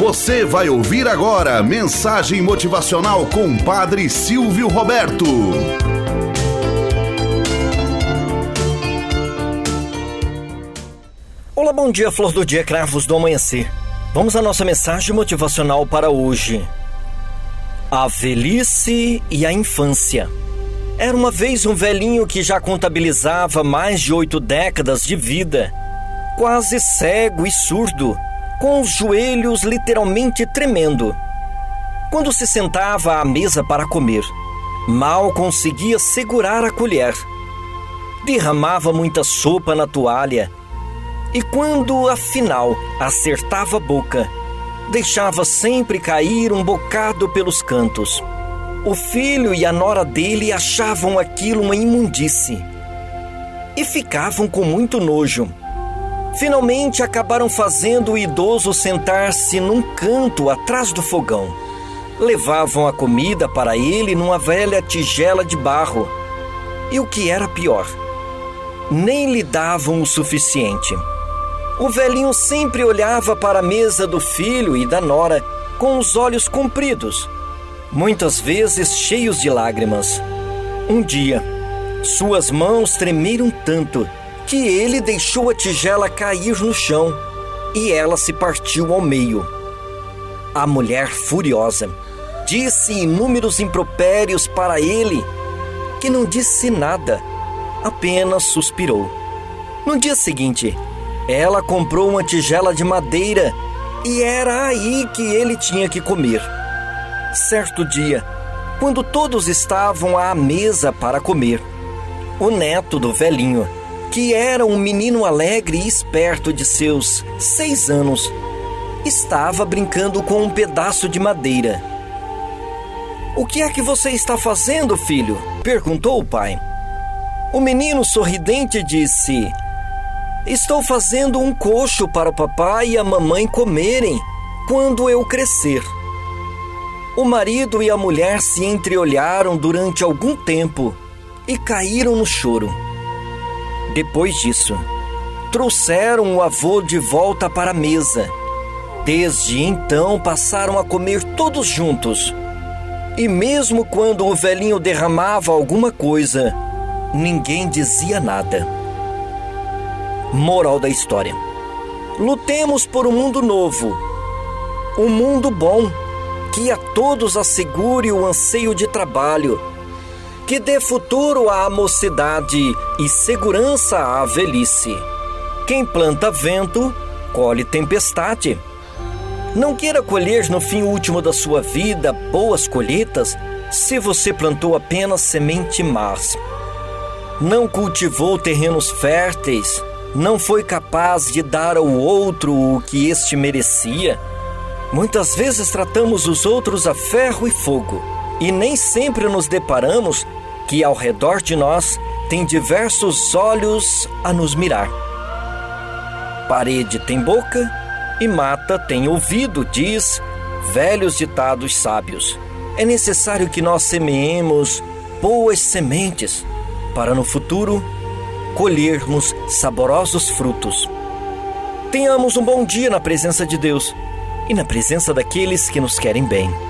Você vai ouvir agora mensagem motivacional com Padre Silvio Roberto. Olá, bom dia, flor do dia, cravos do amanhecer. Vamos à nossa mensagem motivacional para hoje. A velhice e a infância. Era uma vez um velhinho que já contabilizava mais de oito décadas de vida, quase cego e surdo com os joelhos literalmente tremendo. Quando se sentava à mesa para comer, mal conseguia segurar a colher. Derramava muita sopa na toalha e, quando afinal acertava a boca, deixava sempre cair um bocado pelos cantos. O filho e a nora dele achavam aquilo uma imundície e ficavam com muito nojo. Finalmente acabaram fazendo o idoso sentar-se num canto atrás do fogão. Levavam a comida para ele numa velha tigela de barro. E o que era pior, nem lhe davam o suficiente. O velhinho sempre olhava para a mesa do filho e da nora com os olhos compridos, muitas vezes cheios de lágrimas. Um dia, suas mãos tremeram tanto que ele deixou a tigela cair no chão e ela se partiu ao meio. A mulher, furiosa, disse inúmeros impropérios para ele, que não disse nada, apenas suspirou. No dia seguinte, ela comprou uma tigela de madeira e era aí que ele tinha que comer. Certo dia, quando todos estavam à mesa para comer, o neto do velhinho que era um menino alegre e esperto de seus seis anos, estava brincando com um pedaço de madeira. O que é que você está fazendo, filho? perguntou o pai. O menino sorridente disse: Estou fazendo um coxo para o papai e a mamãe comerem quando eu crescer. O marido e a mulher se entreolharam durante algum tempo e caíram no choro. Depois disso, trouxeram o avô de volta para a mesa. Desde então passaram a comer todos juntos. E mesmo quando o velhinho derramava alguma coisa, ninguém dizia nada. Moral da história: Lutemos por um mundo novo, um mundo bom, que a todos assegure o anseio de trabalho que dê futuro à mocidade e segurança à velhice. Quem planta vento, colhe tempestade. Não queira colher no fim último da sua vida boas colheitas se você plantou apenas semente más. Não cultivou terrenos férteis, não foi capaz de dar ao outro o que este merecia. Muitas vezes tratamos os outros a ferro e fogo e nem sempre nos deparamos que ao redor de nós tem diversos olhos a nos mirar. Parede tem boca e mata tem ouvido, diz velhos ditados sábios. É necessário que nós semeemos boas sementes para no futuro colhermos saborosos frutos. Tenhamos um bom dia na presença de Deus e na presença daqueles que nos querem bem.